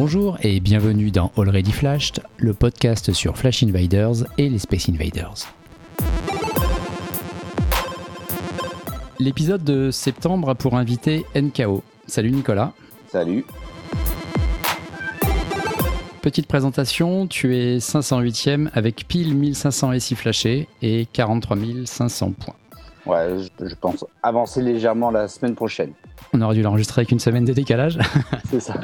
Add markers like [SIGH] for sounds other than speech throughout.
Bonjour et bienvenue dans Already Flashed, le podcast sur Flash Invaders et les Space Invaders. L'épisode de septembre a pour invité NKO. Salut Nicolas. Salut. Petite présentation, tu es 508e avec pile 1500 SI flashés et 43 500 points. Ouais, je, pense avancer légèrement la semaine prochaine. On aurait dû l'enregistrer avec une semaine de décalage. [LAUGHS] [LAUGHS] C'est ça.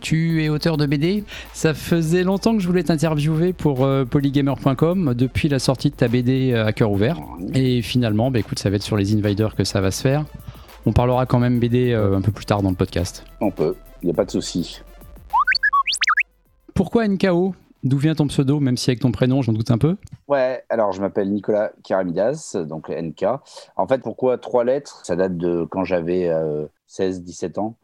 tu es auteur de BD. Ça faisait longtemps que je voulais t'interviewer pour euh, polygamer.com depuis la sortie de ta BD euh, à cœur ouvert. Et finalement, bah, écoute, ça va être sur les Invaders que ça va se faire. On parlera quand même BD euh, un peu plus tard dans le podcast. On peut, il n'y a pas de souci. Pourquoi NKO D'où vient ton pseudo, même si avec ton prénom, j'en doute un peu Ouais, alors je m'appelle Nicolas Karamidas, donc NK. En fait, pourquoi trois lettres? Ça date de quand j'avais 16-17 ans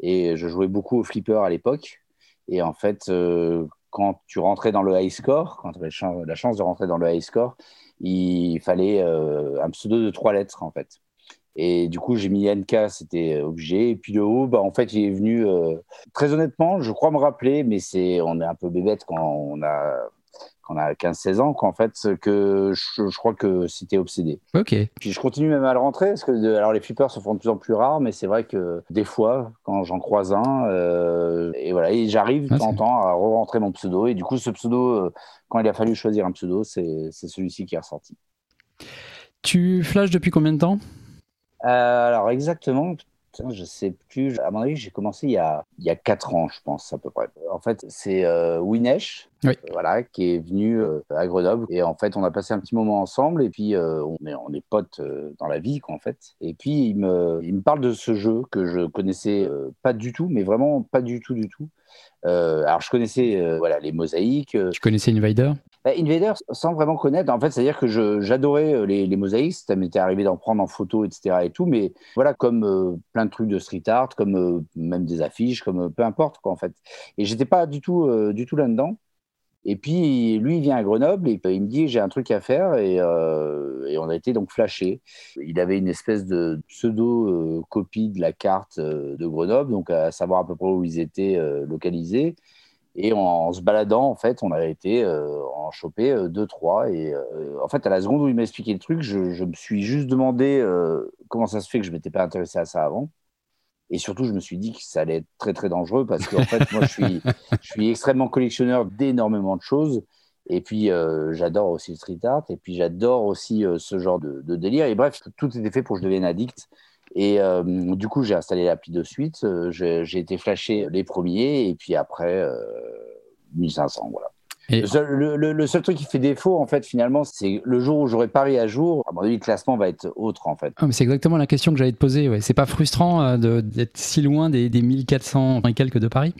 et je jouais beaucoup au flipper à l'époque. Et en fait, euh, quand tu rentrais dans le high score, quand tu avais la chance de rentrer dans le high score, il fallait euh, un pseudo de trois lettres en fait. Et du coup, j'ai mis NK, c'était obligé. Et puis le haut, bah, en fait, il est venu. Euh, très honnêtement, je crois me rappeler, mais c'est, on est un peu bébête quand on a, quand on a 15-16 ans, qu'en fait, que je, crois que c'était obsédé. Ok. Puis je continue même à le rentrer, parce que alors les flippers se font de plus en plus rares, mais c'est vrai que des fois, quand j'en croise un, euh, et voilà, et j'arrive de temps en temps à re-rentrer mon pseudo. Et du coup, ce pseudo, euh, quand il a fallu choisir un pseudo, c'est celui-ci qui est ressorti. Tu flashes depuis combien de temps? euh, alors exactement, je sais plus. À mon avis, j'ai commencé il y, a, il y a 4 ans, je pense, à peu près. En fait, c'est euh, Winesh, voilà, qui est venu euh, à Grenoble. Et en fait, on a passé un petit moment ensemble. Et puis, euh, on, est, on est potes dans la vie, quoi, en fait. Et puis, il me, il me parle de ce jeu que je connaissais pas du tout, mais vraiment pas du tout, du tout. alors, je connaissais voilà, les mosaïques. Tu connaissais Invader? Bah, Invader, sans vraiment connaître, en fait, c'est-à-dire que j'adorais euh, les, mosaïques, ça m'était arrivé d'en prendre en photo, etc. et tout, mais voilà, comme euh, plein de trucs de street art, comme euh, même des affiches, comme peu importe, quoi, en fait. Et j'étais pas du tout, du tout là-dedans. Et puis, lui, il vient à Grenoble et il me dit j'ai un truc à faire et, et, on a été donc flashé. Il avait une espèce de pseudo-copie de la carte de Grenoble, donc à savoir à peu près où ils étaient localisés. Et en, se baladant, en fait, on a été euh, en choper euh, deux, trois. Et euh, en fait, à la seconde où il m'a expliqué le truc, je, me suis juste demandé comment ça se fait que je ne m'étais pas intéressé à ça avant. Et surtout, je me suis dit que ça allait être très, très dangereux parce qu'en fait, moi, je suis, extrêmement collectionneur d'énormément de choses. Et puis, j'adore aussi le street art. Et puis, j'adore aussi ce genre de, délire. Et bref, tout était fait pour que je devienne addict. Et euh, du coup, j'ai installé l'appli de suite. Euh, j'ai été flashé les premiers et puis après 1500. Euh, voilà. Le, seul, truc qui fait défaut, en fait, finalement, c'est le jour où j'aurai pari à jour, à mon avis, le classement va être autre, en fait. Ah, c'est exactement la question que j'allais te poser. Ouais. C'est pas frustrant d'être si loin des, des 1400 et quelques de Paris?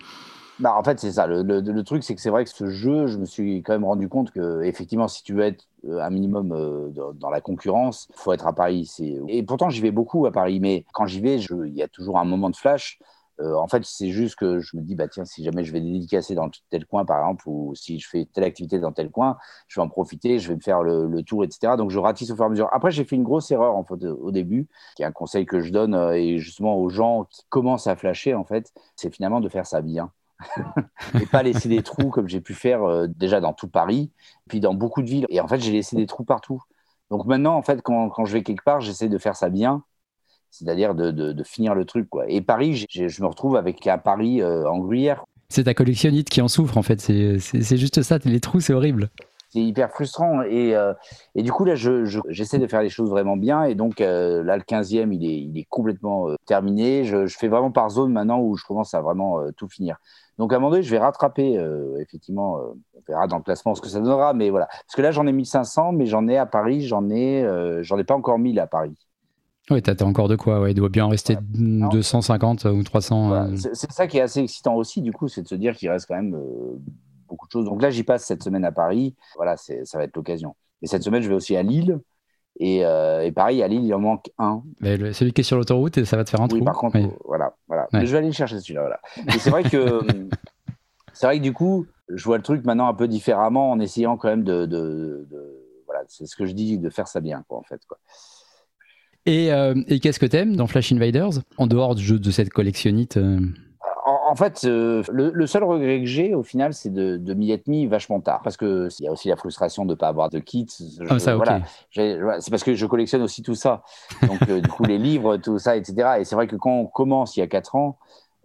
Bah, en fait, c'est ça. Le, truc, c'est que c'est vrai que ce jeu, je me suis quand même rendu compte que, effectivement, si tu veux être euh, un minimum euh, dans, la concurrence, il faut être à Paris. Et pourtant, j'y vais beaucoup à Paris, mais quand j'y vais, il y a toujours un moment de flash. Euh, en fait, c'est juste que je me dis, bah, tiens, si jamais je vais dédicacer dans tel coin, par exemple, ou si je fais telle activité dans tel coin, je vais en profiter, je vais me faire le, tour, etc. Donc, je ratisse au fur et à mesure. Après, j'ai fait une grosse erreur en fait, au début, qui est un conseil que je donne, et justement aux gens qui commencent à flasher, en fait, c'est finalement de faire ça bien et pas laisser des trous comme j'ai pu faire euh, déjà dans tout Paris, puis dans beaucoup de villes. Et en fait, j'ai laissé des trous partout. Donc maintenant, en fait, quand, quand je vais quelque part, j'essaie de faire ça bien, c'est-à-dire de, de, finir le truc. Quoi. Et Paris, je me retrouve avec un Paris euh, en gruyère. C'est ta collectionnite qui en souffre, en fait. C'est juste ça. Les trous, c'est horrible c'est hyper frustrant. Et, euh, et, du coup, là, j'essaie de faire les choses vraiment bien. Et donc, là, le 15e, il est, il est complètement terminé. Je, je, fais vraiment par zone maintenant où je commence à vraiment tout finir. Donc à un moment donné, je vais rattraper, euh, effectivement, euh, on verra dans le classement ce que ça donnera, mais voilà. Parce que là, j'en ai 1500, mais j'en ai à Paris, j'en ai, euh, j'en ai pas encore 1000 à Paris. Oui, t'as encore de quoi, ouais. il doit bien en rester 250 ou 300. C'est ça qui est assez excitant aussi, du coup, c'est de se dire qu'il reste quand même beaucoup de choses. Donc là, j'y passe cette semaine à Paris, voilà, ça va être l'occasion. Et cette semaine, je vais aussi à Lille, euh, et, pareil, à Lille, il en manque un. Mais celui qui est sur l'autoroute, ça va te faire un oui, Par contre, voilà, voilà. je vais aller le chercher celui-là. Voilà. Et c'est vrai que [LAUGHS] c'est vrai que du coup, je vois le truc maintenant un peu différemment en essayant quand même de, de, voilà, c'est ce que je dis, de faire ça bien, quoi, en fait, quoi. Et, euh, et qu'est-ce que t'aimes dans Flash Invaders en dehors du jeu de cette collectionnite euh? en fait, euh, le, seul regret que j'ai au final, c'est de, de m'y être mis vachement tard. Parce qu'il y a aussi la frustration de ne pas avoir de kit. Ah, ça, voilà. C'est parce que je collectionne aussi tout ça. Donc, euh, du coup, les livres, tout ça, etc. Et c'est vrai que quand on commence il y a 4 ans,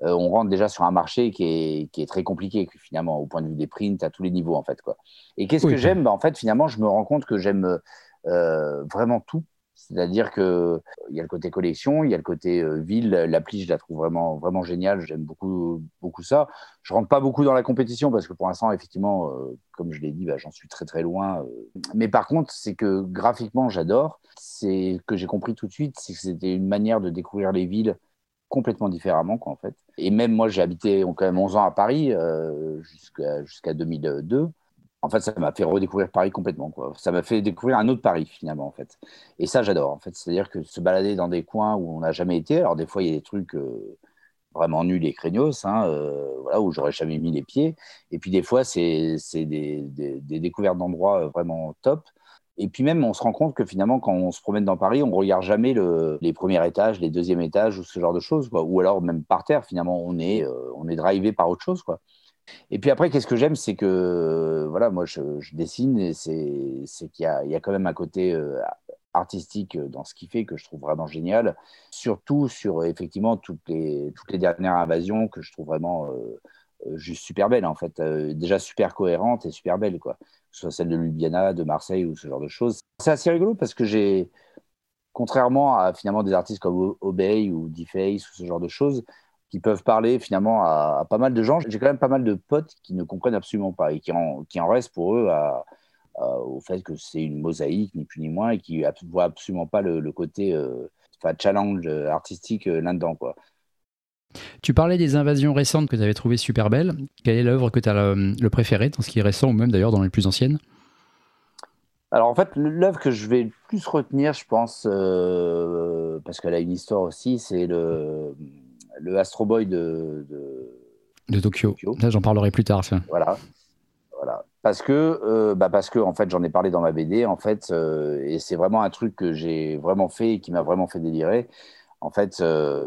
euh, on rentre déjà sur un marché qui est, qui est, très compliqué, finalement, au point de vue des prints, à tous les niveaux, en fait. Quoi. Et qu'est-ce que j'aime? Bah, En fait, finalement, je me rends compte que j'aime vraiment tout c'est-à-dire qu'il y a le côté collection, il y a le côté euh, ville. L'appli, je la trouve vraiment, vraiment géniale. J'aime beaucoup, beaucoup ça. Je rentre pas beaucoup dans la compétition parce que pour l'instant, effectivement, euh, comme je l'ai dit, bah, j'en suis très très loin. Euh. Mais par contre, c'est que graphiquement, j'adore. C'est que j'ai compris tout de suite, c'est que c'était une manière de découvrir les villes complètement différemment, quoi, en fait. Et même moi, j'ai habité quand même 11 ans à Paris jusqu'à 2002 en fait, ça m'a fait redécouvrir Paris complètement. Ça m'a fait découvrir un autre Paris, finalement, en fait. Et ça, j'adore, en fait. C'est-à-dire que se balader dans des coins où on n'a jamais été, alors des fois, il y a des trucs euh, vraiment nuls et craignos, hein, euh, voilà, où j'aurais jamais mis les pieds. Et puis, des fois, c'est des, découvertes d'endroits euh, vraiment top. Et puis même, on se rend compte que finalement, quand on se promène dans Paris, on ne regarde jamais le, les premiers étages, les deuxièmes étages ou ce genre de choses, ou alors même par terre. Finalement, on est, on est drivé par autre chose. Et puis après, qu'est-ce que j'aime, c'est que voilà, moi je, dessine et c'est qu'il y, y a, quand même un côté euh, artistique dans ce qu'il fait que je trouve vraiment génial. Surtout sur effectivement toutes les, toutes les dernières invasions que je trouve vraiment euh, euh, juste super belles en fait. déjà super cohérentes et super belles quoi. Que ce soit celle de Ljubljana, de Marseille ou ce genre de choses. C'est assez rigolo parce que j'ai, contrairement à finalement des artistes comme Obey ou Deface ou ce genre de choses, qui peuvent parler finalement à, pas mal de gens. J'ai quand même pas mal de potes qui ne comprennent absolument pas et qui en, qui en restent pour eux au fait que c'est une mosaïque, ni plus ni moins, et qui ne voient absolument pas le, côté euh, challenge artistique euh, là-dedans. Quoi. Tu parlais des invasions récentes que tu avais trouvées super belles. Quelle est l'œuvre que tu as le, préféré dans ce qui est récent ou même d'ailleurs dans les plus anciennes? Alors en fait, l'œuvre que je vais le plus retenir, je pense, euh, parce qu'elle a une histoire aussi, c'est le, le Astro Boy de, de, Tokyo. Là, j'en parlerai plus tard. Voilà. voilà. Parce que, euh, bah parce que en fait, j'en ai parlé dans ma BD, en fait, euh, et c'est vraiment un truc que j'ai vraiment fait et qui m'a vraiment fait délirer. En fait, euh,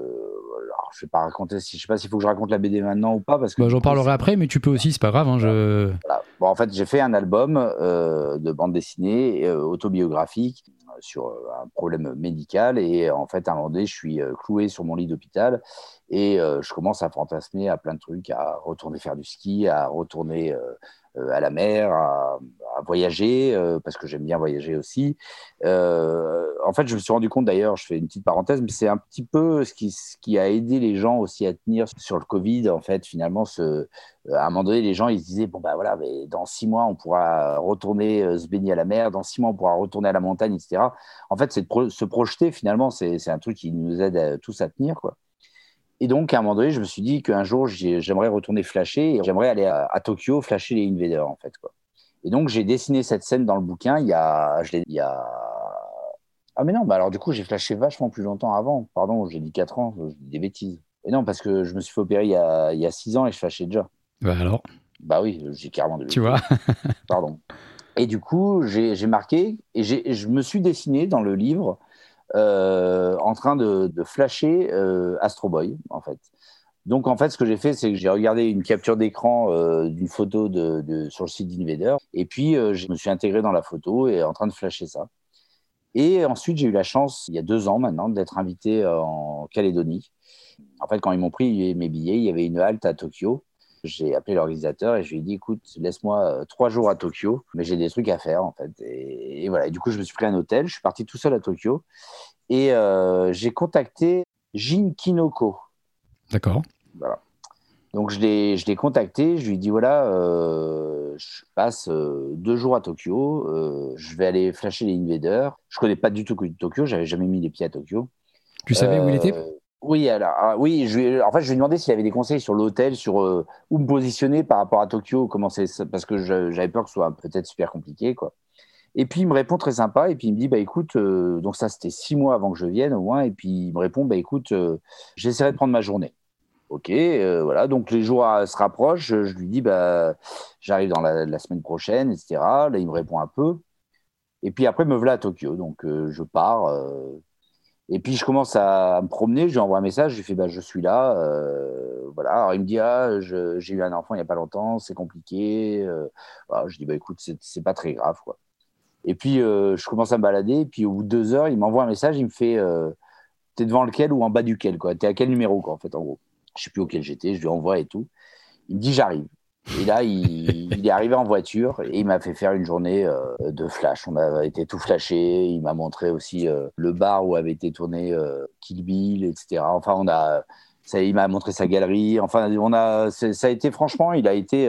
je vais pas raconter, si, je sais pas s'il faut que je raconte la BD maintenant ou pas, parce que. Bah, j'en parlerai après, mais tu peux aussi, c'est pas grave. Hein, je... bon, en fait, j'ai fait un album de bande dessinée autobiographique sur un problème médical et en fait, à un moment je suis cloué sur mon lit d'hôpital et euh, je commence à fantasmer à plein de trucs, à retourner faire du ski, à retourner euh, euh, à la mer, à, voyager, parce que j'aime bien voyager aussi. en fait, je me suis rendu compte d'ailleurs, je fais une petite parenthèse, mais c'est un petit peu ce qui, a aidé les gens aussi à tenir sur le Covid. En fait, finalement, à un moment donné, les gens ils se disaient bon, bah voilà, mais dans six mois, on pourra retourner se baigner à la mer, dans six mois, on pourra retourner à la montagne, etc. En fait, c'est se projeter, finalement, c'est un truc qui nous aide tous à tenir. quoi. Et donc, à un moment donné, je me suis dit qu'un jour, j'aimerais retourner flasher et j'aimerais aller à, Tokyo flasher les invaders, en fait. Quoi. Et donc, j'ai dessiné cette scène dans le bouquin il y a. Je il y a... Ah, mais non, bah alors du coup, j'ai flashé vachement plus longtemps avant. Pardon, j'ai dit 4 ans, je dis des bêtises. Et non, parce que je me suis fait opérer il y a, il y a 6 ans et je flashais déjà. Bah alors? Bah oui, j'ai carrément de Tu vois? Pardon. Et du coup, j'ai marqué et je me suis dessiné dans le livre en train de, flasher euh, Astro Boy, en fait. Donc, en fait, ce que j'ai fait, c'est que j'ai regardé une capture d'écran euh, d'une photo de, sur le site d'Invader, et puis je me suis intégré dans la photo et en train de flasher ça. Et ensuite, j'ai eu la chance, il y a deux ans maintenant, d'être invité en Calédonie. En fait, quand ils m'ont pris mes billets, il y avait une halte à Tokyo. J'ai appelé l'organisateur et je lui ai dit, écoute, laisse-moi trois jours à Tokyo, mais j'ai des trucs à faire, en fait. Et, voilà, du coup, je me suis pris un hôtel, je suis parti tout seul à Tokyo et euh, j'ai contacté Jin Kinoko. D'accord. Voilà. Donc, je l'ai contacté, je lui ai dit, voilà, euh, je passe euh, deux jours à Tokyo, je vais aller flasher les invaders. Je connais pas du tout Tokyo, j'avais jamais mis les pieds à Tokyo. Tu savais où il était? Oui, alors, ah, oui, je en fait, je lui ai demandé s'il avait des conseils sur l'hôtel, sur euh, où me positionner par rapport à Tokyo, comment parce que j'avais peur que ce soit peut-être super compliqué, quoi. Et puis il me répond très sympa, et puis il me dit, bah écoute, euh, donc ça c'était six mois avant que je vienne au moins, et puis il me répond, bah écoute, euh, j'essaierai de prendre ma journée. Ok, voilà, donc les jours se rapprochent, je, lui dis, bah j'arrive dans la, la, semaine prochaine, etc. Là, il me répond un peu, et puis après me voilà à Tokyo, donc je pars Et puis je commence à me promener, je lui envoie un message, je lui fais bah, je suis là, euh, voilà. Alors il me dit ah j'ai eu un enfant il n'y a pas longtemps, c'est compliqué. Euh, je dis bah écoute c'est pas très grave quoi. Et puis euh, je commence à me balader, et puis au bout de deux heures il m'envoie un message, il me fait t'es devant lequel ou en bas duquel quoi, t'es à quel numéro quoi en fait en gros. Je sais plus auquel j'étais, je lui envoie et tout. Il me dit j'arrive. Et là, il, est arrivé en voiture et il m'a fait faire une journée euh, de flash. On a été tout flashé. Il m'a montré aussi euh, le bar où avait été tourné euh, Kill Bill, etc. Enfin, on a, ça, il m'a montré sa galerie. Enfin, on a, ça a été franchement, il a été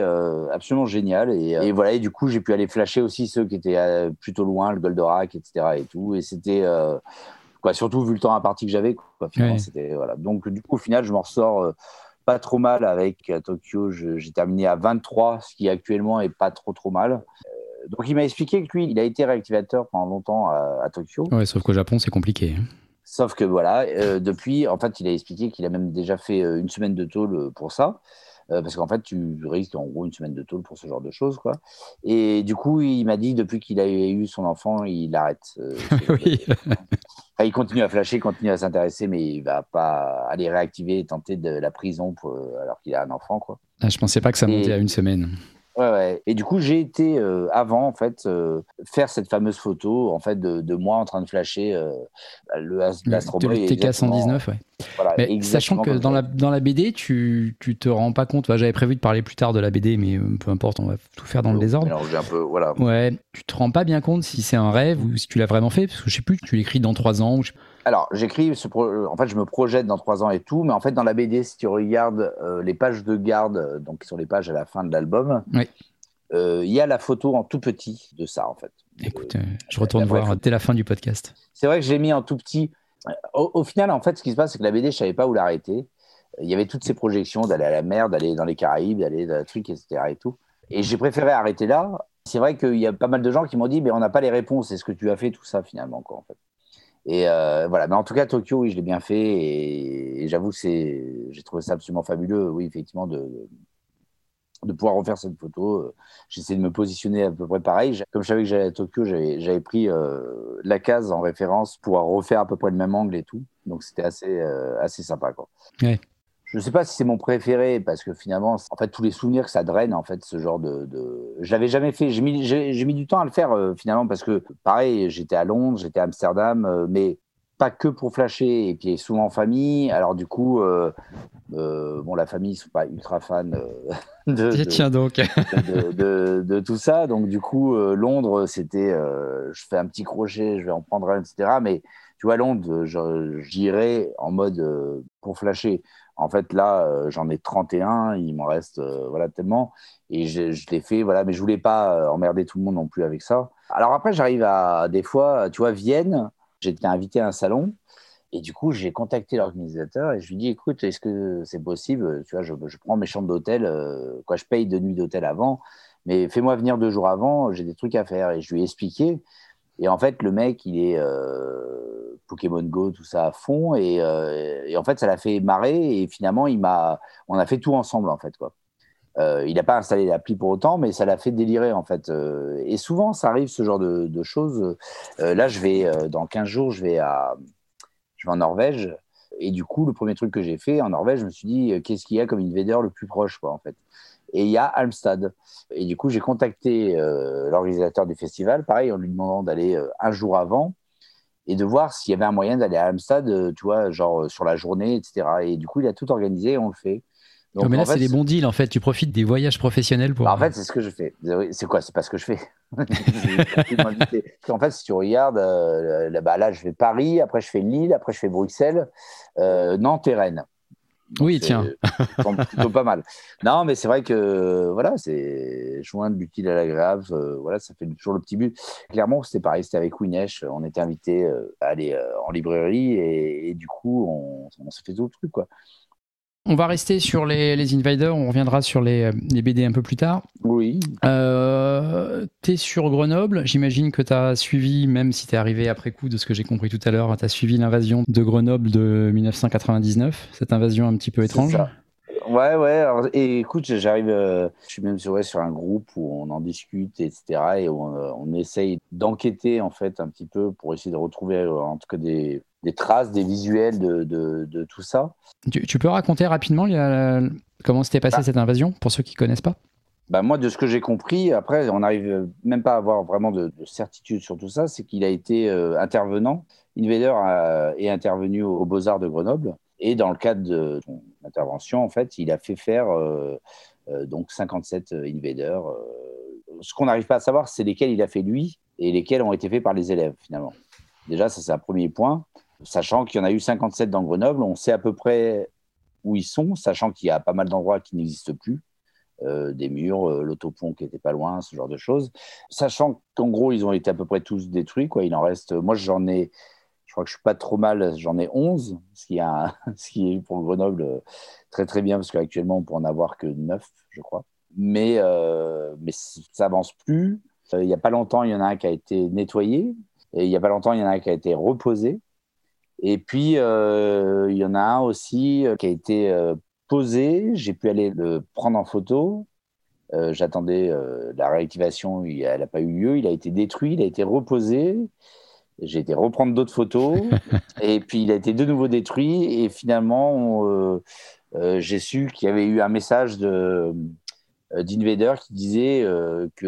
absolument génial. Et, voilà. Et du coup, j'ai pu aller flasher aussi ceux qui étaient plutôt loin, le Goldorak, etc. Et tout. Et c'était quoi, surtout vu le temps imparti que j'avais. C'était voilà. Donc du coup, au final, je m'en ressors pas trop mal avec Tokyo. J'ai terminé à 23, ce qui actuellement est pas trop trop mal. Euh, donc il m'a expliqué que lui, il a été réactivateur pendant longtemps à, Tokyo. Ouais, sauf qu'au Japon, c'est compliqué. Sauf que voilà, euh, depuis, en fait, il a expliqué qu'il a même déjà fait euh, une semaine de tôle pour ça. Parce qu'en fait, tu risques en gros une semaine de tôle pour ce genre de choses, quoi. Et du coup, il m'a dit depuis qu'il a eu son enfant, il arrête. [LAUGHS] oui il continue à flasher, il continue à s'intéresser, mais il va pas aller réactiver et tenter de la prison pour, euh, alors qu'il a un enfant. Quoi. Ah, je pensais pas que ça montait à une semaine. Ouais, ouais. Et du coup, j'ai été euh, avant en fait euh, faire cette fameuse photo en fait de, moi en train de flasher euh, le. TK 119, ouais. mais sachant que dans la, dans la BD, tu, tu te rends pas compte. J'avais prévu de parler plus tard de la BD, mais peu importe, on va tout faire dans le désordre. Un peu, voilà. Ouais. Tu te rends pas bien compte si c'est un rêve ou si tu l'as vraiment fait, parce que je sais plus, tu l'écris dans trois ans. Ou alors, j'écris, en fait, je me projette dans trois ans et tout, mais en fait, dans la BD, si tu regardes euh, les pages de garde, euh, donc qui sont les pages à la fin de l'album, euh, il y a la photo en tout petit de ça, en fait. Écoute, je retourne voir dès la fin du podcast. C'est vrai que je l'ai mis en tout petit. Au, final, en fait, ce qui se passe, c'est que la BD, je savais pas où l'arrêter. Il y avait toutes ces projections d'aller à la mer, d'aller dans les Caraïbes, d'aller dans le truc, etc. Et tout. Et j'ai préféré arrêter là. C'est vrai qu'il y a pas mal de gens qui m'ont dit, mais on n'a pas les réponses. Est-ce que tu as fait tout ça finalement, quoi, en fait? Et euh, voilà, mais en tout cas, Tokyo, oui, je l'ai bien fait et, j'avoue que j'ai trouvé ça absolument fabuleux, oui, effectivement, de, de pouvoir refaire cette photo. J'essaie de me positionner à peu près pareil. Comme je savais que j'allais à Tokyo, j'avais pris euh, la case en référence pour refaire à peu près le même angle et tout. Donc c'était assez, euh, assez sympa. Quoi. Ouais je ne sais pas si c'est mon préféré parce que finalement, en fait, tous les souvenirs que ça draine, en fait, ce genre de, de... je l'avais jamais fait. J'ai mis, j'ai, mis du temps à le faire euh, finalement parce que, pareil, j'étais à Londres, j'étais à Amsterdam, euh, mais pas que pour flasher et puis souvent en famille. Alors du coup, euh, bon, la famille, ils sont pas ultra fans [LAUGHS] de, Tiens donc. de, de, tout ça. Donc du coup, Londres, c'était, je fais un petit crochet, je vais en prendre un, etc. Mais tu vois, Londres, j'irai en mode pour flasher. En fait, là, euh, j'en ai 31, il m'en reste euh, voilà, tellement. Et je, l'ai fait, voilà, mais je voulais pas euh, emmerder tout le monde non plus avec ça. Alors après, j'arrive à des fois, tu vois, Vienne, j'étais invité à un salon. Et du coup, j'ai contacté l'organisateur et je lui dis écoute, est-ce que c'est possible Tu vois, je, je, prends mes chambres d'hôtel, quoi, je paye deux nuits d'hôtel avant, mais fais-moi venir deux jours avant, j'ai des trucs à faire. Et je lui ai expliqué. Et en fait, le mec, il est euh, Pokémon Go, tout ça à fond. Euh, et, en fait, ça l'a fait marrer. Et finalement, il m'a, on a fait tout ensemble, en fait. Quoi. Euh, il n'a pas installé l'appli pour autant, mais ça l'a fait délirer, en fait. et souvent, ça arrive, ce genre de, choses. là, je vais, dans 15 jours, je vais, à, je vais en Norvège. Et du coup, le premier truc que j'ai fait en Norvège, je me suis dit, qu'est-ce qu'il y a comme invader le plus proche, quoi, en fait et il y a Almstad. Et du coup, j'ai contacté euh, l'organisateur du festival, pareil, en lui demandant d'aller euh, un jour avant et de voir s'il y avait un moyen d'aller à Almstad, euh, tu vois, genre sur la journée, etc. Et du coup, il a tout organisé et on le fait. Donc, mais là, c'est des bons deals, en fait. Tu profites des voyages professionnels pour. Bah, en fait, c'est ce que je fais. C'est quoi? C'est pas ce que je fais. [LAUGHS] [LAUGHS] en fait, si tu regardes, là, bah, là, je fais Paris, après, je fais Lille, après, je fais Bruxelles, Nantes et Rennes oui, tiens. [LAUGHS] plutôt pas mal. Non, mais c'est vrai que voilà, c'est joindre l'utile à l'agréable. Euh, voilà, ça fait toujours le petit but. Clairement, c'était pareil, c'était avec Winesh. On était invité euh, à aller euh, en librairie et, du coup, on, on se fait tout le truc, quoi. On va rester sur les, les Invaders, on reviendra sur les, les, BD un peu plus tard. Oui. Euh, tu es sur Grenoble, j'imagine que tu as suivi, même si tu es arrivé après coup de ce que j'ai compris tout à l'heure, tu as suivi l'invasion de Grenoble de 1999, cette invasion un petit peu étrange. Ouais, ouais. et écoute, j'arrive, je suis même sur, sur un groupe où on en discute, etc. Et on, on essaye d'enquêter, en fait, un petit peu pour essayer de retrouver, en tout cas, des, des traces, des visuels de, de, de tout ça. Tu, peux raconter rapidement comment s'était passée bah. cette invasion, pour ceux qui ne connaissent pas? Bah moi, de ce que j'ai compris, après, on n'arrive même pas à avoir vraiment de, certitude sur tout ça, c'est qu'il a été euh, intervenant. Invader est intervenu aux Beaux-Arts de Grenoble. Et dans le cadre de son intervention, en fait, il a fait faire euh, euh, donc 57 Invaders. ce qu'on n'arrive pas à savoir, c'est lesquels il a fait lui et lesquels ont été faits par les élèves, finalement. Déjà, ça, c'est un premier point. Sachant qu'il y en a eu 57 dans Grenoble, on sait à peu près où ils sont, sachant qu'il y a pas mal d'endroits qui n'existent plus. Euh, des murs, euh, l'autopont qui était pas loin, ce genre de choses. Sachant qu'en gros, ils ont été à peu près tous détruits. Quoi. Il en reste, moi j'en ai, je crois que je suis pas trop mal, j'en ai 11, ce qui, a, [LAUGHS] ce qui est pour Grenoble euh, très très bien, parce qu'actuellement on peut en avoir que 9, je crois. Mais, mais ça avance plus. Il n'y a pas longtemps, il y en a un qui a été nettoyé, et il n'y a pas longtemps, il y en a un qui a été reposé. Et puis, il y en a un aussi qui a été posé, j'ai pu aller le prendre en photo. Euh, j'attendais euh, la réactivation, elle n'a pas eu lieu. Il a été détruit, il a été reposé. J'ai été reprendre d'autres photos [LAUGHS] et puis il a été de nouveau détruit. Et finalement, euh, j'ai su qu'il y avait eu un message de, euh, d'Invader qui disait euh, que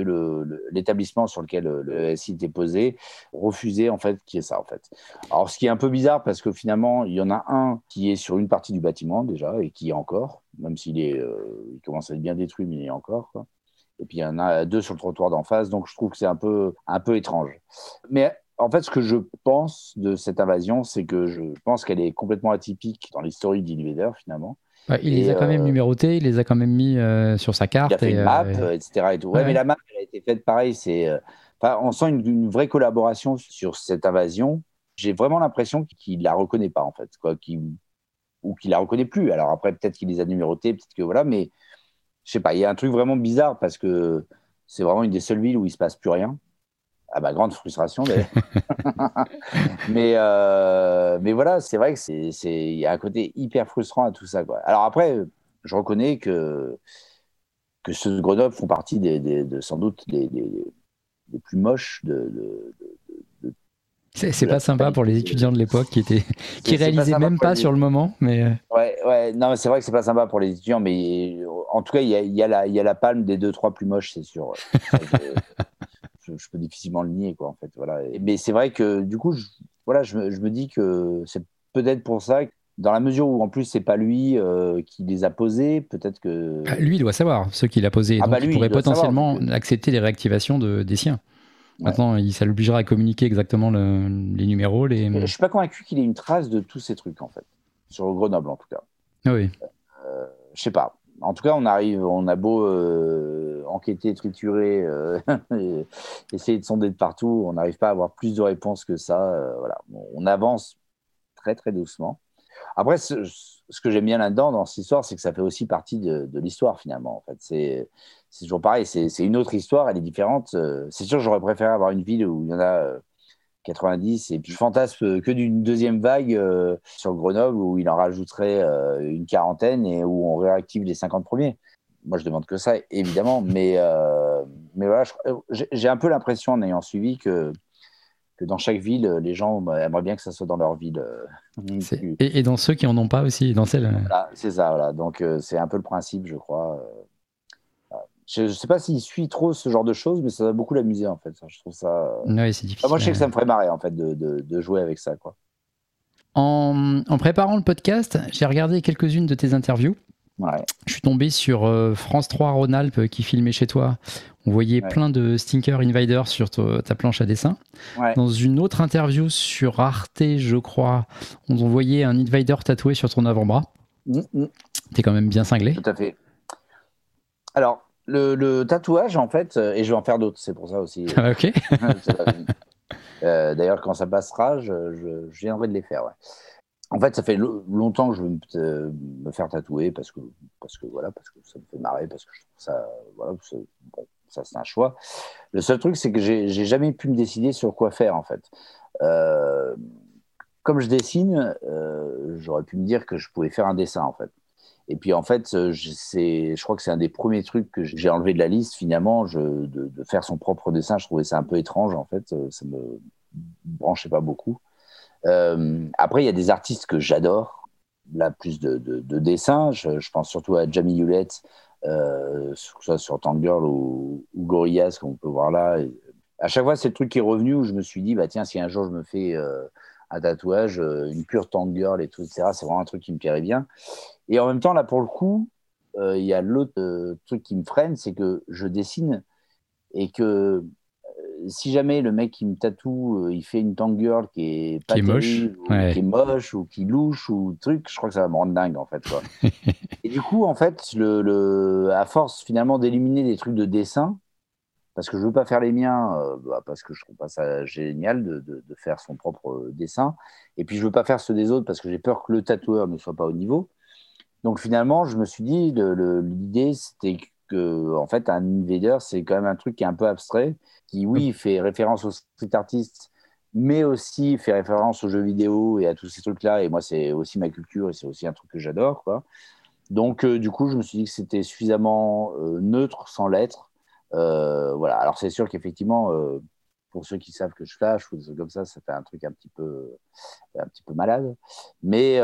l'établissement sur lequel euh, le SI était posé refusait en fait qu'il y ait ça en fait. Alors ce qui est un peu bizarre parce que finalement il y en a un qui est sur une partie du bâtiment déjà et qui est encore, même s'il est, il commence à être bien détruit mais il est encore quoi. Et puis il y en a deux sur le trottoir d'en face donc je trouve que c'est un peu un peu étrange. Mais en fait, ce que je pense de cette invasion, c'est que je pense qu'elle est complètement atypique dans l'histoire d'Invader, finalement il les a quand même euh, numérotés, il les a quand même mis euh, sur sa carte. Il a fait une map, etc. Euh, et tout. Ouais, Mais la map, elle a été faite pareil. C'est, on sent une, vraie collaboration sur cette invasion. J'ai vraiment l'impression qu'il ne la reconnaît pas, en fait. Quoi, ou qu'il la reconnaît plus. Alors après, peut-être qu'il les a numérotés, peut-être que voilà. Mais je sais pas, il y a un truc vraiment bizarre parce que c'est vraiment une des seules villes où il se passe plus rien à ma grande frustration [LAUGHS] mais, euh, mais voilà, c'est vrai que c'est, il y a un côté hyper frustrant à tout ça. Quoi. Alors après, je reconnais que, que ceux de Grenoble font partie des, de, sans doute des, des, plus moches de. c'est, pas sympa pour les étudiants de l'époque qui étaient qui réalisaient même pas sur le moment, mais euh. ouais, ouais, non, c'est vrai que c'est pas sympa pour les étudiants, mais en tout cas, il y a, y, a la, y a la palme des deux trois plus moches, c'est sûr [LAUGHS] je, peux difficilement le nier, quoi, en fait. Voilà. Mais c'est vrai que du coup, je, voilà, je, me dis que c'est peut-être pour ça dans la mesure où en plus c'est pas lui euh, qui les a posés, peut-être que ah, lui il doit savoir ce qu'il a posé, ah donc bah il pourrait potentiellement accepter les réactivations de, des siens. Maintenant, il, ça l'obligera à communiquer exactement les numéros. Les... Je suis pas convaincu qu'il ait une trace de tous ces trucs en fait, sur Grenoble en tout cas. Oui. Euh, je sais pas en tout cas, on arrive, on a beau euh, enquêter, triturer, euh, [LAUGHS] essayer de sonder de partout, on n'arrive pas à avoir plus de réponses que ça. Euh, voilà, on avance très très doucement. Après, ce, que j'aime bien là-dedans dans cette histoire, c'est que ça fait aussi partie de, l'histoire finalement. En fait, c'est toujours pareil, c'est une autre histoire, elle est différente. C'est sûr, j'aurais préféré avoir une ville où il y en a 90. Et puis je fantasme que d'une deuxième vague euh, sur Grenoble où il en rajouterait euh, une quarantaine et où on réactive les 50 premiers. Moi, je demande que ça, évidemment. Mais, euh, mais voilà, j'ai un peu l'impression, en ayant suivi, que, que dans chaque ville, les gens aimeraient bien que ça soit dans leur ville. Et, dans ceux qui en ont pas aussi, dans celles. c'est ça, voilà. Donc, c'est un peu le principe, je crois. Je ne sais pas s'il suit trop ce genre de choses, mais ça va beaucoup l'amuser en fait. Je trouve ça. Oui, c'est difficile. moi, je sais que ça me ferait marrer en fait de, de, jouer avec ça. Quoi. En, en préparant le podcast, j'ai regardé quelques-unes de tes interviews. Ouais. Je suis tombé sur euh, France 3 Rhône-Alpes qui filmait chez toi. On voyait plein de Stinker Invader sur ta planche à dessin. Dans une autre interview sur Arte, je crois, on voyait un Invader tatoué sur ton avant-bras. Mm, mm. T'es quand même bien cinglé. Tout à fait. Alors, le, tatouage, en fait, euh, et je vais en faire d'autres, c'est pour ça aussi. Ah, [LAUGHS] ok. [LAUGHS] Euh, d'ailleurs, quand ça passera, je, je, viendrai de les faire. En fait, ça fait longtemps que je veux me, faire tatouer parce que, parce que voilà, parce que ça me fait marrer, parce que je trouve ça, voilà, bon, ça c'est un choix. Le seul truc, c'est que j'ai jamais pu me décider sur quoi faire en fait. Euh, comme je dessine, j'aurais pu me dire que je pouvais faire un dessin en fait. Et puis en fait, je, je crois que c'est un des premiers trucs que j'ai enlevé de la liste finalement, de, de, faire son propre dessin. Je trouvais ça un peu étrange en fait, ça me branchait pas beaucoup. Euh, après, il y a des artistes que j'adore, là plus de, de, dessins. Je, je, pense surtout à Jamie Hewlett, euh, soit sur Tangirl ou, ou Gorillaz, comme on peut voir là. à chaque fois, c'est le truc qui est revenu où je me suis dit, bah tiens, si un jour je me fais euh, un tatouage, euh, une pure Tangirl et tout, etc., c'est vraiment un truc qui me plairait bien. Et en même temps, là, pour le coup, euh, il y a l'autre truc qui me freine, c'est que je dessine et que si jamais le mec qui me tatoue, euh, il fait une tank girl qui est pas qui est moche, ou, qui est moche ou qui louche ou truc, je crois que ça va me rendre dingue en fait. Quoi. [LAUGHS] et du coup, en fait, le, le à force finalement d'éliminer des trucs de dessin, parce que je veux pas faire les miens, euh, bah, parce que je trouve pas ça génial de, de, de, faire son propre euh, dessin, et puis je veux pas faire ceux des autres parce que j'ai peur que le tatoueur ne soit pas au niveau. Donc finalement, je me suis dit, l'idée c'était que en fait un invader c'est quand même un truc qui est un peu abstrait qui, oui, fait référence aux street artistes, mais aussi fait référence aux jeux vidéo et à tous ces trucs-là. Et moi, c'est aussi ma culture et c'est aussi un truc que j'adore. Quoi. Donc, euh, du coup, je me suis dit que c'était suffisamment euh, neutre sans l'être. Euh, voilà. Alors, c'est sûr qu'effectivement, pour ceux qui savent que je flash ou des trucs comme ça, ça fait un truc un petit peu, un petit peu malade. Mais,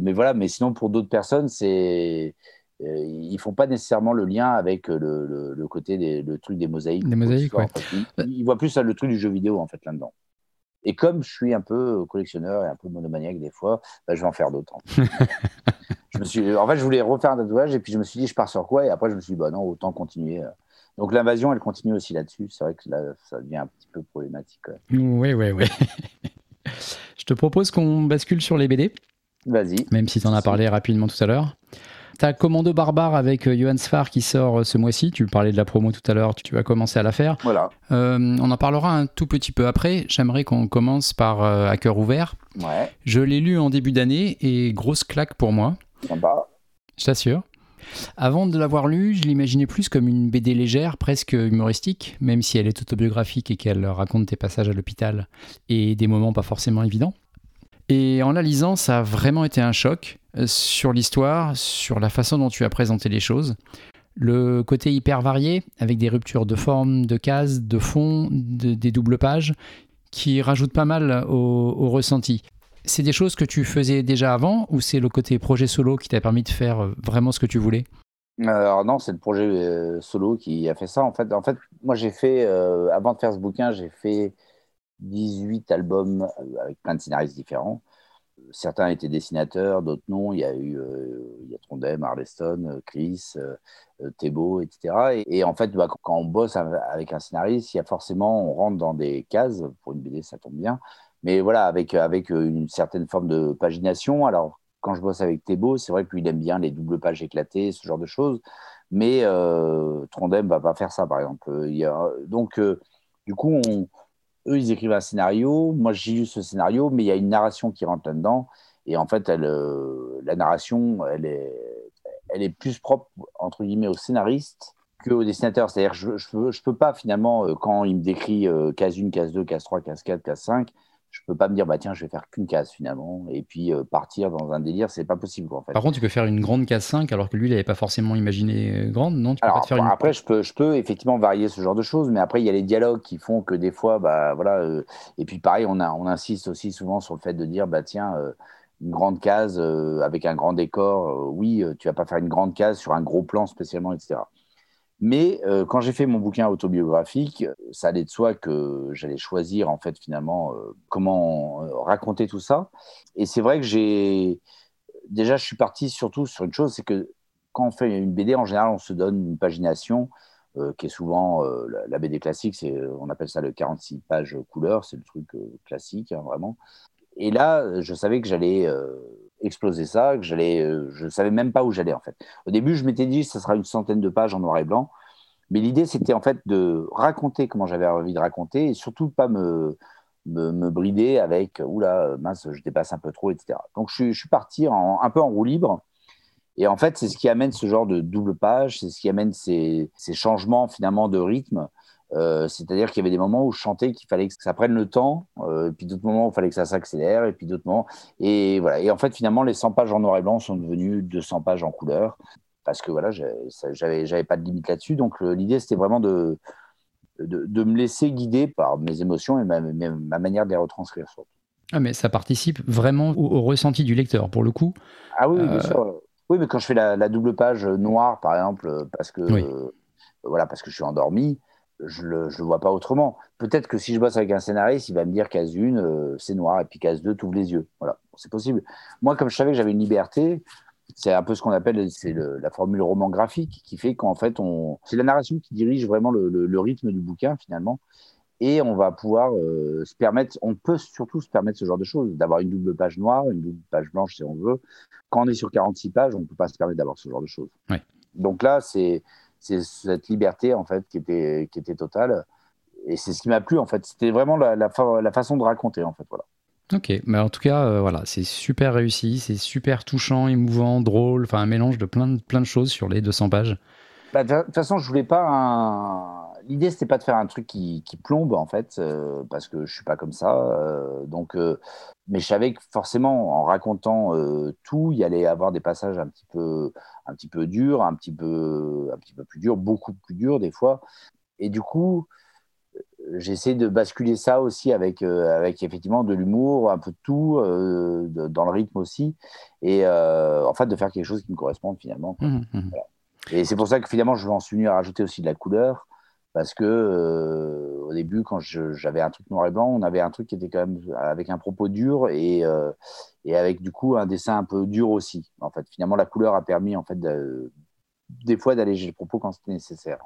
mais voilà. Mais sinon, pour d'autres personnes, c'est euh, ils font pas nécessairement le lien avec le, le, côté des le truc des mosaïques. Des mosaïques, ouais. ils, voient plus le truc du jeu vidéo en fait là-dedans. Et comme je suis un peu collectionneur et un peu monomaniaque des fois, bah, je vais en faire d'autres. En, fait. [LAUGHS] je me suis, en fait, je voulais refaire un tatouage et puis je me suis dit, je pars sur quoi? Et après, je me suis dit, bah non, autant continuer. Donc l'invasion, elle continue aussi là-dessus. C'est vrai que là, ça devient un petit peu problématique. Oui, oui, oui. je te propose qu'on bascule sur les BD. Vas-y. Même si tu en as parlé rapidement tout à l'heure. T'as Commando Barbare avec euh, Johan Sfar qui sort euh, ce mois-ci. Tu parlais de la promo tout à l'heure, tu vas commencer à la faire. Voilà. Euh, on en parlera un tout petit peu après. J'aimerais qu'on commence par À cœur ouvert. Ouais. Je l'ai lu en début d'année et grosse claque pour moi. Sympa. Je t'assure. Avant de l'avoir lu, je l'imaginais plus comme une BD légère, presque humoristique, même si elle est autobiographique et qu'elle raconte tes passages à l'hôpital et des moments pas forcément évidents. Et en la lisant, ça a vraiment été un choc. Euh, sur l'histoire, sur la façon dont tu as présenté les choses. Le côté hyper varié, avec des ruptures de forme, de cases, de fond, des doubles pages, qui rajoutent pas mal au, ressenti. C'est des choses que tu faisais déjà avant ou c'est le côté projet solo qui t'a permis de faire euh, vraiment ce que tu voulais? Non, c'est le projet euh, solo qui a fait ça. En fait, en fait moi j'ai fait, avant de faire ce bouquin, j'ai fait 18 albums avec plein de scénaristes différents certains étaient dessinateurs, d'autres non. Il y a eu euh, il Trondheim, Arleston, euh, Chris, euh, Thébault, etc. Et, en fait, bah, quand on bosse avec un scénariste, il y a forcément, on rentre dans des cases. Pour une BD, ça tombe bien. Mais voilà, avec, avec une certaine forme de pagination. Alors, quand je bosse avec Thébault, c'est vrai que lui, il aime bien les doubles pages éclatées, ce genre de choses. Mais euh, Trondheim va pas faire ça, par exemple. Il y a, donc, du coup, eux, ils écrivent un scénario. Moi, lu ce scénario, mais il y a une narration qui rentre là-dedans. Et en fait, elle, euh, la narration, elle est, elle est plus propre, entre guillemets, au scénariste qu'au dessinateur. C'est-à-dire je ne je peux, pas, finalement, euh, quand il me décrit euh, case 1, case 2, case 3, case 4, case 5, je peux pas me dire bah tiens je vais faire qu'une case finalement et puis euh, partir dans un délire c'est pas possible en fait. Par contre tu peux faire une grande case 5 alors que lui il n'avait pas forcément imaginé euh, grande non? Tu peux pas te faire une... après je peux je peux effectivement varier ce genre de choses mais après il y a les dialogues qui font que des fois bah voilà euh, et puis pareil on a on insiste aussi souvent sur le fait de dire bah tiens une grande case avec un grand décor oui tu vas pas faire une grande case sur un gros plan spécialement etc. Mais euh, quand j'ai fait mon bouquin autobiographique, ça allait de soi que j'allais choisir en fait finalement euh, comment euh, raconter tout ça. Et c'est vrai que j'ai déjà je suis parti surtout sur une chose, c'est que quand on fait une BD en général, on se donne une pagination qui est souvent la, BD classique, c'est on appelle ça le 46 pages couleur, c'est le truc classique hein, vraiment. Et là, je savais que j'allais exploser ça, que j'allais, euh, je savais même pas où j'allais en fait. Au début, je m'étais dit, ça sera une centaine de pages en noir et blanc, mais l'idée c'était en fait de raconter comment j'avais envie de raconter et surtout pas me, me, brider avec, oula, mince, je dépasse un peu trop, etc. Donc je, suis parti un peu en roue libre. Et en fait, c'est ce qui amène ce genre de double page, c'est ce qui amène ces, ces changements finalement de rythme C'est-à-dire qu'il y avait des moments où je chantais qu'il fallait que ça prenne le temps, et puis d'autres moments où il fallait que ça s'accélère, et puis d'autres moments. Et voilà. Et en fait, finalement, les 100 pages en noir et blanc sont devenues 200 pages en couleur, parce que voilà, j'avais, j'avais pas de limite là-dessus. Donc l'idée, c'était vraiment de, de, me laisser guider par mes émotions et ma, ma manière de les retranscrire. Ah, mais ça participe vraiment au, ressenti du lecteur, pour le coup. Ah oui, bien euh, sûr. Oui, mais quand je fais la, double page noire, par exemple, parce que, voilà, parce que je suis endormi, je ne le, je le, vois pas autrement. Peut-être que si je bosse avec un scénariste, il va me dire case 1, euh, c'est noir, et puis case 2, ouvres les yeux. Voilà, c'est possible. Moi, comme je savais que j'avais une liberté, c'est un peu ce qu'on appelle c'est la formule roman graphique qui fait qu'en fait, on, c'est la narration qui dirige vraiment le, le, rythme du bouquin finalement. Et on va pouvoir euh, se permettre, on peut surtout se permettre ce genre de choses, d'avoir une double page noire, une double page blanche si on veut. Quand on est sur 46 pages, on ne peut pas se permettre d'avoir ce genre de choses. Donc là, c'est, c'est cette liberté en fait qui était, qui était totale. Et c'est ce qui m'a plu en fait. C'était vraiment la, la, la, façon de raconter en fait. Voilà. Ok, mais en tout cas, euh, voilà, c'est super réussi, c'est super touchant, émouvant, drôle, enfin un mélange de plein de, plein de choses sur les 200 pages. Bah, de toute façon, je voulais pas un. L'idée, c'était pas de faire un truc qui, qui plombe en fait, euh, parce que je suis pas comme ça. Euh, donc, mais je savais que forcément, en racontant tout, il y allait avoir des passages un petit peu, un petit peu durs, un petit peu, un petit peu plus durs, beaucoup plus durs des fois. Et du coup, j'essaie de basculer ça aussi avec, euh, avec effectivement de l'humour, un peu de tout, euh, dans le rythme aussi, et euh, en fait de faire quelque chose qui me corresponde finalement. Mmh, mmh. Et c'est pour ça que finalement je m'en suis venu à rajouter aussi de la couleur, parce que au début quand j'avais un truc noir et blanc, on avait un truc qui était quand même avec un propos dur et, et avec du coup un dessin un peu dur aussi. En fait, finalement la couleur a permis en fait des fois d'alléger le propos quand c'était nécessaire.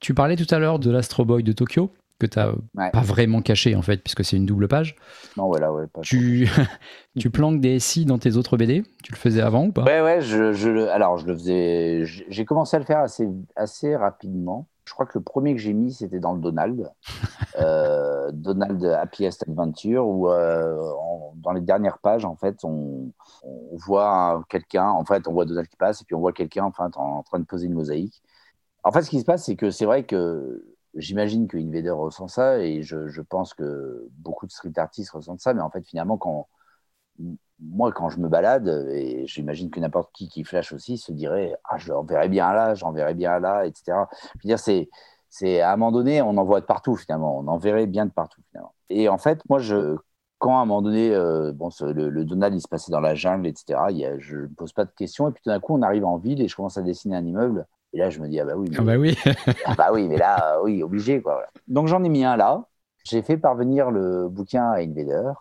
Tu parlais tout à l'heure de l'Astro Boy de Tokyo, que tu n'as pas vraiment caché en fait, puisque c'est une double page. Non, voilà, ouais. Pas tu, [LAUGHS] tu planques des SI dans tes autres BD Tu le faisais avant ou pas? Ouais, ouais, je, je, alors je le faisais. J'ai commencé à le faire assez, assez rapidement. Je crois que le premier que j'ai mis, c'était dans le Donald. [LAUGHS] euh, Donald Happiest Adventure, où euh, dans les dernières pages, en fait, on, on voit quelqu'un, en fait, on voit Donald qui passe, et puis on voit quelqu'un enfin, en train de poser une mosaïque. En fait, ce qui se passe, c'est que c'est vrai que j'imagine que Invader ressent ça et je, pense que beaucoup de street artistes ressentent ça, mais en fait, finalement, quand moi, quand je me balade, et j'imagine que n'importe qui qui flash aussi se dirait Ah, j'en verrai bien là, j'en verrai bien là, etc. Je veux dire, c'est, à un moment donné, on en voit de partout finalement, on en verrait bien de partout finalement. Et en fait, moi, je, quand à un moment donné, euh, bon, le, Donald, il se passait dans la jungle, etc., je ne pose pas de questions, et puis tout d'un coup, on arrive en ville et je commence à dessiner un immeuble. Et là, je me dis, ah bah oui. Mais, ah bah oui. [LAUGHS] ah bah oui, mais là, euh, oui, obligé, quoi. Donc j'en ai mis un là. J'ai fait parvenir le bouquin à Invader.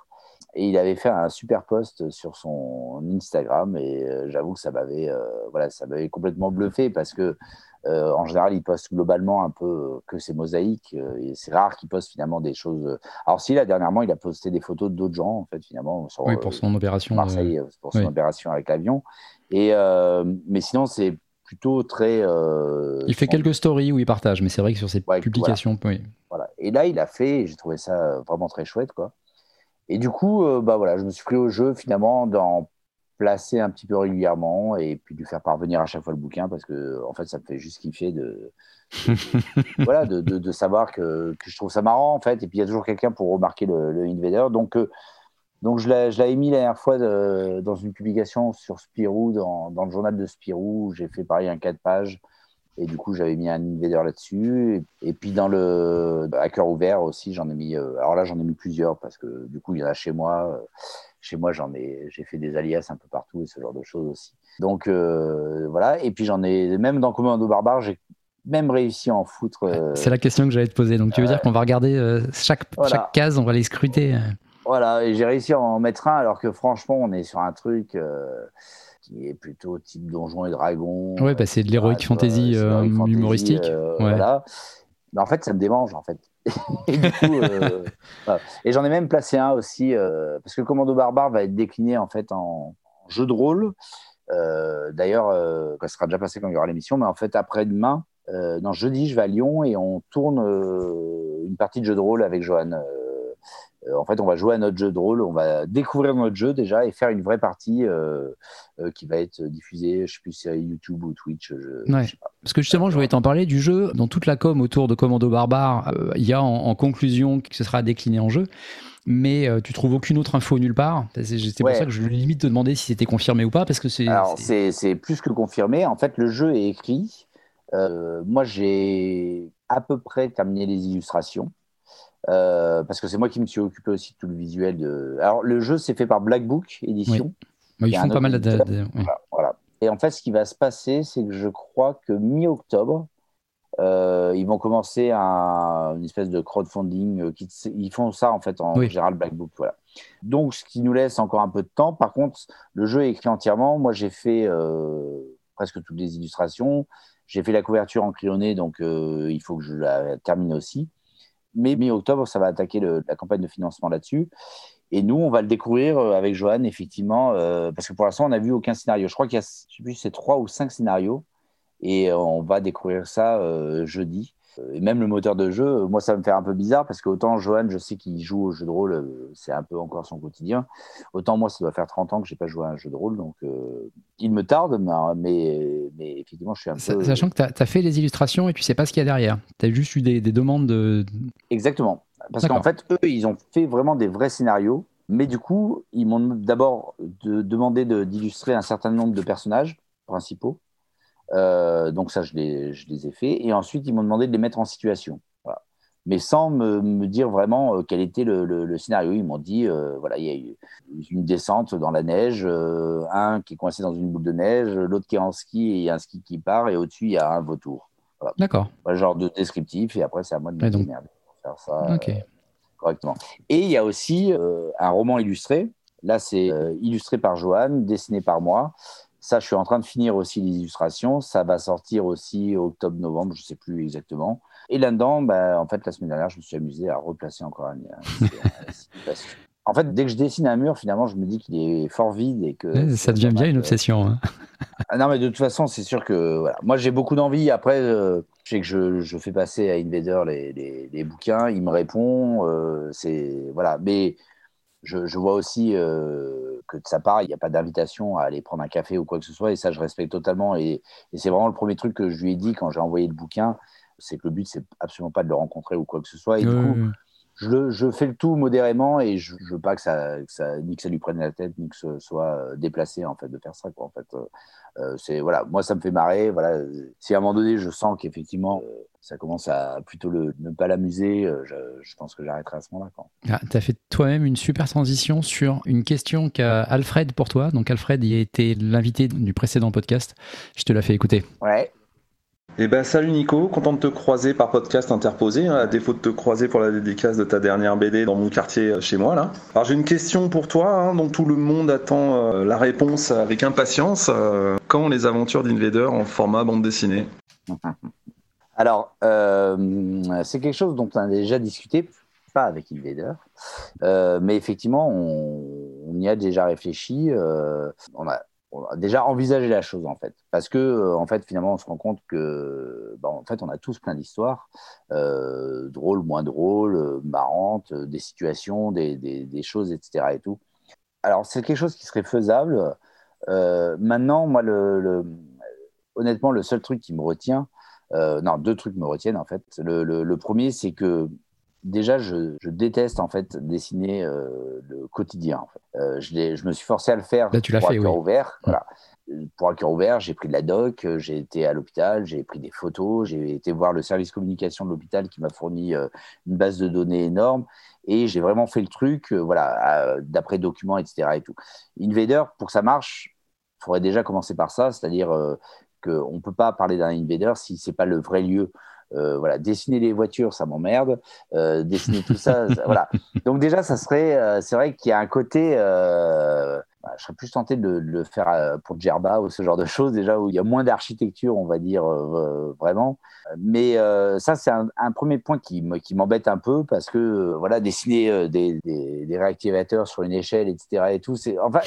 Et il avait fait un super post sur son Instagram. Et euh, j'avoue que ça m'avait euh, voilà, ça m'avait complètement bluffé parce que en général, il poste globalement un peu que ses mosaïques. et c'est rare qu'il poste finalement des choses. Alors, si là, dernièrement, il a posté des photos d'autres gens, en fait, finalement. Sur, oui, pour son opération. Marseille, pour son opération avec l'avion. Et, mais sinon, c'est plutôt très. Euh, il fait quelques stories où il partage, mais c'est vrai que sur ses publications, voilà. Oui. voilà. Et là, il a fait, j'ai trouvé ça vraiment très chouette, quoi. Et du coup, euh, bah voilà, je me suis pris au jeu finalement d'en placer un petit peu régulièrement et puis de lui faire parvenir à chaque fois le bouquin parce que en fait, ça me fait juste kiffer de, [LAUGHS] voilà, de, de, savoir que, que, je trouve ça marrant en fait. Et puis il y a toujours quelqu'un pour remarquer le, le Invader, donc euh, donc, je l'avais mis la dernière fois euh, dans une publication sur Spirou, dans, dans le journal de Spirou. J'ai fait pareil un 4 pages. Et du coup, j'avais mis un invader là-dessus. Et, puis, dans le à cœur ouvert aussi, j'en ai mis. Euh, alors là, j'en ai mis plusieurs parce que du coup, il y en a chez moi. Euh, chez moi, j'en ai, j'ai fait des alias un peu partout et ce genre de choses aussi. Donc voilà. Et puis, j'en ai même dans Commando Barbare, j'ai même réussi à en foutre. C'est la question que j'allais te poser. Donc, tu veux dire qu'on va regarder chaque, chaque case, on va les scruter voilà, et j'ai réussi à en mettre un, alors que franchement, on est sur un truc euh, qui est plutôt type Donjons et Dragons. Ouais, bah, c'est de l'héroïque fantasy, euh, humoristique. Euh, voilà. Mais en fait, ça me démange, en fait. [LAUGHS] [LAUGHS] et, j'en ai même placé un aussi, parce que Commando Barbare va être décliné en fait en, jeu de rôle. D'ailleurs, ça sera déjà passé quand il y aura l'émission, mais en fait, après-demain, non, jeudi, je vais à Lyon et on tourne une partie de jeu de rôle avec Johan euh, en fait, on va jouer à notre jeu de rôle, on va découvrir notre jeu déjà et faire une vraie partie euh, euh, qui va être diffusée, je sais plus si c'est YouTube ou Twitch. Je, ouais. Parce que justement, je voulais t'en parler du jeu. Dans toute la com autour de Commando Barbare, il y a en, conclusion que ce sera décliné en jeu. Mais tu trouves aucune autre info nulle part. C'est pour ça que je limite te demander si c'était confirmé ou pas, parce que c'est. Alors c'est plus que confirmé. En fait, le jeu est écrit. moi, j'ai à peu près terminé les illustrations. Euh, parce que c'est moi qui me suis occupé aussi de tout le visuel. De... Alors, le jeu, c'est fait par Black Book Édition. Oui. Ils font pas mal de. Voilà, Et en fait, ce qui va se passer, c'est que je crois que mi-octobre, euh, ils vont commencer un, une espèce de crowdfunding. Euh, qui, ils font ça, en fait, en général, Black Book. Voilà. Donc, ce qui nous laisse encore un peu de temps. Par contre, le jeu est écrit entièrement. Moi, j'ai fait presque toutes les illustrations. J'ai fait la couverture en crayonné, donc il faut que je la termine aussi mais mi-octobre, ça va attaquer la campagne de financement là-dessus. Et nous, on va le découvrir euh, avec Johan, effectivement, euh, parce que pour l'instant, on n'a vu aucun scénario. Je crois qu'il y a, je sais trois ou cinq scénarios, et euh, on va découvrir ça jeudi. Euh, et même le moteur de jeu, moi, ça me fait un peu bizarre parce que autant Johan, je sais qu'il joue au jeu de rôle, euh, c'est un peu encore son quotidien. Autant moi, ça doit faire 30 ans que je n'ai pas joué à un jeu de rôle. Donc, euh, il me tarde, mais, mais, effectivement, je suis un peu. Sachant que tu as, fait les illustrations et tu sais pas ce qu'il y a derrière. Tu as juste eu des, demandes de. Exactement. Parce qu'en fait, eux, ils ont fait vraiment des vrais scénarios. Mais du coup, ils m'ont d'abord de, demandé d'illustrer un certain nombre de personnages principaux. Euh, donc ça, je les, je les, ai fait. Et ensuite, ils m'ont demandé de les mettre en situation. Mais sans me, me, dire vraiment euh, quel était le, le, scénario. Ils m'ont dit, euh, voilà, il y a eu une descente dans la neige, un qui est coincé dans une boule de neige, l'autre qui est en ski et il y a un ski qui part, et au-dessus, il y a un vautour. D'accord. genre de descriptif, et après, c'est à moi de me donc... pour faire ça correctement. Et il y a aussi un roman illustré. Là, c'est illustré par Johan, dessiné par moi. Ça, je suis en train de finir aussi les illustrations. Ça va sortir aussi octobre-novembre, je ne sais plus exactement. Et là-dedans, bah, en fait, la semaine dernière, je me suis amusé à replacer encore un. [LAUGHS] en fait, dès que je dessine un mur, finalement, je me dis qu'il est fort vide et que. ça devient bien une obsession. Hein. Ah non, mais de toute façon, c'est sûr que voilà. moi, j'ai beaucoup d'envie. Après, euh, je sais que je, je, fais passer à Invader les, les, les bouquins. Il me répond. Euh, c'est voilà. Mais je, je vois aussi. Euh, que de sa part, il n'y a pas d'invitation à aller prendre un café ou quoi que ce soit. Et ça, je respecte totalement. Et, c'est vraiment le premier truc que je lui ai dit quand j'ai envoyé le bouquin. C'est que le but, c'est absolument pas de le rencontrer ou quoi que ce soit. Et du coup, je, je, fais le tout modérément et je, ne veux pas que ça, ça, ni que ça lui prenne la tête, ni que ce soit euh, déplacé en fait de faire ça. Quoi, en fait, euh, euh, c'est voilà, moi ça me fait marrer. Voilà, si à un moment donné je sens qu'effectivement ça commence à plutôt le, ne pas l'amuser, je, pense que j'arrêterai à ce moment-là. Ah, tu as fait toi-même une super transition sur une question qu'a Alfred pour toi. Donc Alfred, il a été l'invité du précédent podcast. Je te la fais écouter. Ouais. Eh ben salut Nico, content de te croiser par podcast interposé, hein, à défaut de te croiser pour la dédicace de ta dernière BD dans mon quartier euh, chez moi là. Alors j'ai une question pour toi, hein, dont tout le monde attend euh, la réponse avec impatience. Euh, quand les aventures d'Invader en format bande dessinée [LAUGHS] Alors c'est quelque chose dont on a déjà discuté, pas avec Invader, mais effectivement on, on, y a déjà réfléchi. on a déjà envisagé la chose en fait, parce que euh, en fait finalement on se rend compte que bah, en fait on a tous plein d'histoires, euh, drôles, moins drôles, euh, marrantes, des situations, des, des, choses, etc. Et tout. Alors c'est quelque chose qui serait faisable. maintenant, moi, le, honnêtement, le seul truc qui me retient, non, deux trucs me retiennent en fait. Le, le premier, c'est que déjà, je, déteste en fait dessiner euh, le quotidien. Euh, je, je, me suis forcé à le faire Là, tu pour un cœur ouvert. Voilà. Pour un cœur ouvert, j'ai pris de la doc, euh, j'ai été à l'hôpital, j'ai pris des photos, j'ai été voir le service communication de l'hôpital qui m'a fourni une base de données énorme et j'ai vraiment fait le truc, voilà, d'après documents, etc. Et tout. Invader, pour que ça marche, il faudrait déjà commencer par ça, c'est-à-dire qu'on ne peut pas parler d'un Invader si c'est pas le vrai lieu. Euh, voilà, dessiner les voitures, ça m'emmerde. Euh, dessiner tout ça, voilà. Donc déjà, ça serait, euh, c'est vrai qu'il y a un côté. Bah, je serais plus tenté de, le faire pour Djerba ou ce genre de choses déjà où il y a moins d'architecture, on va dire vraiment. Mais ça, c'est un, premier point qui m'embête un peu parce que voilà, dessiner des, des, réactivateurs sur une échelle, etc. Et tout, c'est enfin.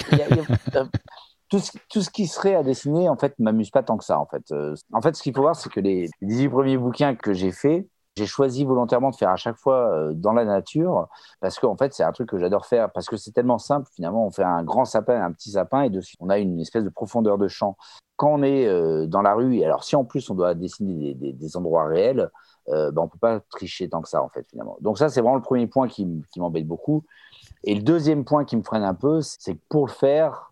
Tout ce, qui serait à dessiner, en fait, m'amuse pas tant que ça, en fait. Euh, en fait, ce qu'il faut voir, c'est que les, 18 premiers bouquins que j'ai faits, J'ai choisi volontairement de faire à chaque fois dans la nature parce qu'en fait, c'est un truc que j'adore faire parce que c'est tellement simple. Finalement, on fait un grand sapin, un petit sapin et dessus, on a une espèce de profondeur de champ. Quand on est dans la rue, et alors si en plus on doit dessiner des, endroits réels, ben, on peut pas tricher tant que ça, en fait, finalement. Donc ça, c'est vraiment le premier point qui, m'embête beaucoup. Et le deuxième point qui me freine un peu, c'est que pour le faire, euh,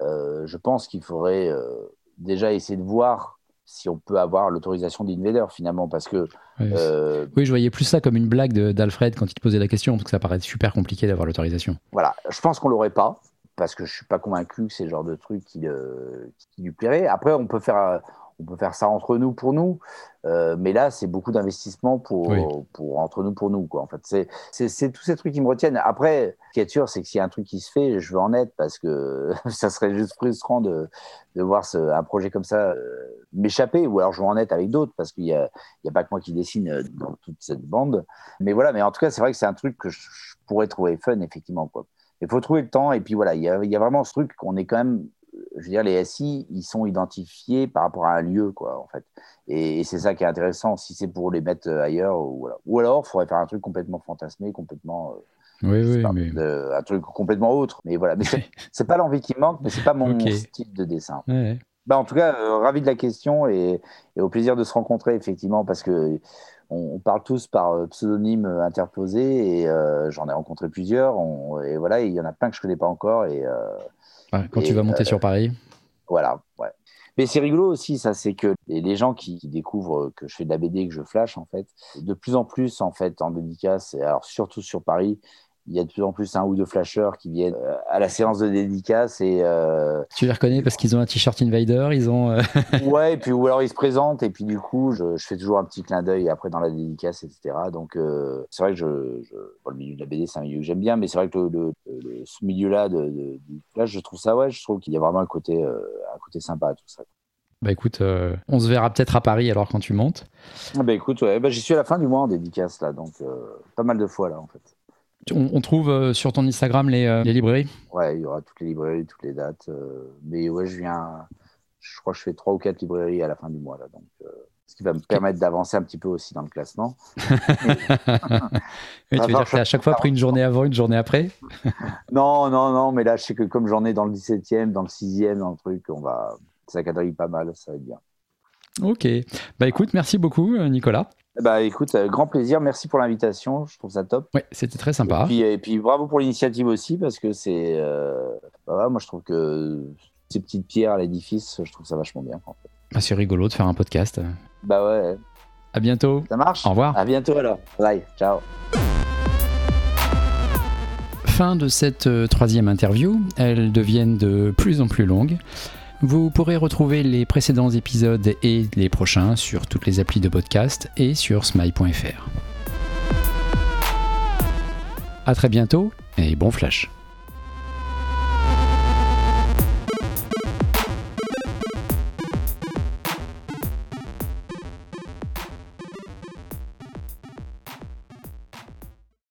je pense qu'il faudrait euh, déjà essayer de voir si on peut avoir l'autorisation d'Invader finalement, parce que... Euh, oui, je voyais plus ça comme une blague d'Alfred quand il te posait la question, parce que ça paraît super compliqué d'avoir l'autorisation. Voilà, je pense qu'on l'aurait pas, parce que je suis pas convaincu que c'est le genre de truc qui, qui lui plairait. Après, on peut faire on peut faire ça entre nous pour nous, euh, mais là, c'est beaucoup d'investissement pour, pour entre nous pour nous. Quoi. En fait, c'est tous ces trucs qui me retiennent. Après, ce qui est sûr, c'est que s'il y a un truc qui se fait, je veux en être parce que [LAUGHS] ça serait juste frustrant de, de voir ce, un projet comme ça euh, m'échapper, ou alors je veux en être avec d'autres parce qu'il n'y a, a, pas que moi qui dessine euh, dans toute cette bande. Mais voilà, mais en tout cas, c'est vrai que c'est un truc que je, pourrais trouver fun, effectivement. Quoi. Il faut trouver le temps, et puis voilà, il y y a vraiment ce truc qu'on est quand même je veux dire, les SI, ils sont identifiés par rapport à un lieu, quoi, en fait. Et, c'est ça qui est intéressant, si c'est pour les mettre euh, ailleurs, ou, voilà. ou alors, il faudrait faire un truc complètement fantasmé, complètement. Euh, oui, oui, mais... un truc complètement autre. Mais voilà, mais [LAUGHS] c'est pas l'envie qui manque, mais c'est pas mon style de dessin. Bah, en tout cas, euh, ravi de la question et, au plaisir de se rencontrer, effectivement, parce que on, parle tous par pseudonyme interposé et j'en ai rencontré plusieurs. et voilà, il y en a plein que je connais pas encore. Et, quand tu vas monter sur Paris. Voilà, ouais. Mais c'est rigolo aussi, ça, c'est que les gens qui, découvrent que je fais de la BD, que je flash, en fait, de plus en plus, en fait, en dédicace, alors surtout sur Paris, il y a de plus en plus un ou deux flasheurs qui viennent euh, à la séance de dédicace et euh, tu les reconnais parce qu'ils ont un t-shirt Invader ils ont euh, [LAUGHS] ouais et puis ou alors ils se présentent et puis du coup je, fais toujours un petit clin d'œil après dans la dédicace etc donc c'est vrai que je, le milieu de la BD c'est un milieu que j'aime bien mais c'est vrai que le, ce milieu là de, là je trouve ça ouais je trouve qu'il y a vraiment un côté un côté sympa à tout ça bah écoute, on se verra peut-être à Paris alors quand tu montes. Ah bah écoute, ouais, bah, j'y suis à la fin du mois en dédicace là, donc pas mal de fois là en fait. On, trouve euh, sur ton Instagram euh, les, librairies? Ouais, il y aura toutes les librairies, toutes les dates. Euh, mais ouais, je viens. Je crois que je fais trois ou quatre librairies à la fin du mois. Là, donc, ce qui va me permettre d'avancer un petit peu aussi dans le classement. [LAUGHS] [LAUGHS] tu veux dire que à chaque fois pris une journée avant, une journée après? [LAUGHS] Non, non, non, mais là, je sais que comme j'en ai dans le 17e, dans le 6e, dans le truc, on va. Ça quadrille pas mal, ça va être bien. Ok. Bah écoute, merci beaucoup, Nicolas. Bah écoute, euh, grand plaisir, merci pour l'invitation, je trouve ça top. Ouais, c'était très sympa. Et puis, bravo pour l'initiative aussi, parce que c'est. Euh, bah, moi je trouve que ces petites pierres à l'édifice, je trouve ça vachement bien. En fait. bah, c'est rigolo de faire un podcast. Bah ouais. À bientôt. Ça marche Au revoir. À bientôt alors. Bye, ciao. Fin de cette euh, troisième interview, elles deviennent de plus en plus longues. Vous pourrez retrouver les précédents épisodes et les prochains sur toutes les applis de podcast et sur smile.fr. A très bientôt et bon flash